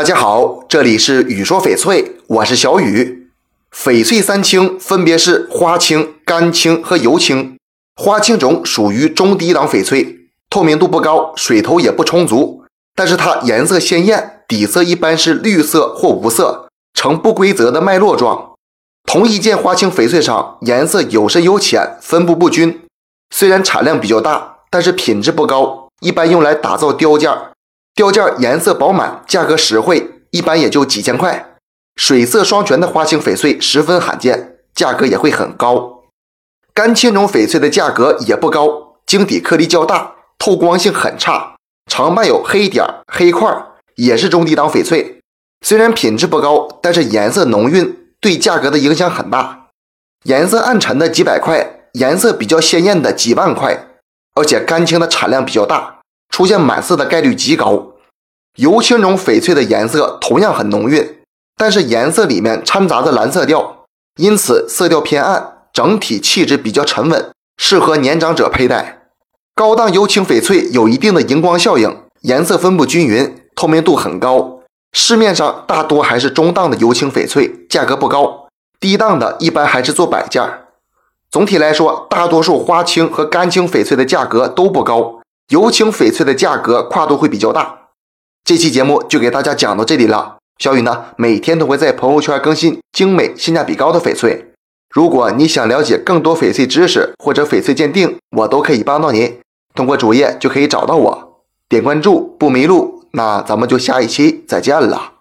大家好，这里是雨说翡翠，我是小雨。翡翠三青分别是花青、干青和油青。花青种属于中低档翡翠，透明度不高，水头也不充足，但是它颜色鲜艳，底色一般是绿色或无色，呈不规则的脉络状。同一件花青翡翠上，颜色有深有浅，分布不均。虽然产量比较大，但是品质不高，一般用来打造雕件。雕件颜色饱满，价格实惠，一般也就几千块。水色双全的花青翡翠十分罕见，价格也会很高。干青种翡翠的价格也不高，晶体颗粒较大，透光性很差，常伴有黑点、黑块，也是中低档翡翠。虽然品质不高，但是颜色浓韵，对价格的影响很大。颜色暗沉的几百块，颜色比较鲜艳的几万块，而且干青的产量比较大。出现满色的概率极高，油青种翡翠的颜色同样很浓郁，但是颜色里面掺杂着蓝色调，因此色调偏暗，整体气质比较沉稳，适合年长者佩戴。高档油青翡翠有一定的荧光效应，颜色分布均匀，透明度很高。市面上大多还是中档的油青翡翠，价格不高，低档的一般还是做摆件。总体来说，大多数花青和干青翡翠的价格都不高。油青翡翠的价格跨度会比较大。这期节目就给大家讲到这里了。小雨呢，每天都会在朋友圈更新精美、性价比高的翡翠。如果你想了解更多翡翠知识或者翡翠鉴定，我都可以帮到您。通过主页就可以找到我，点关注不迷路。那咱们就下一期再见了。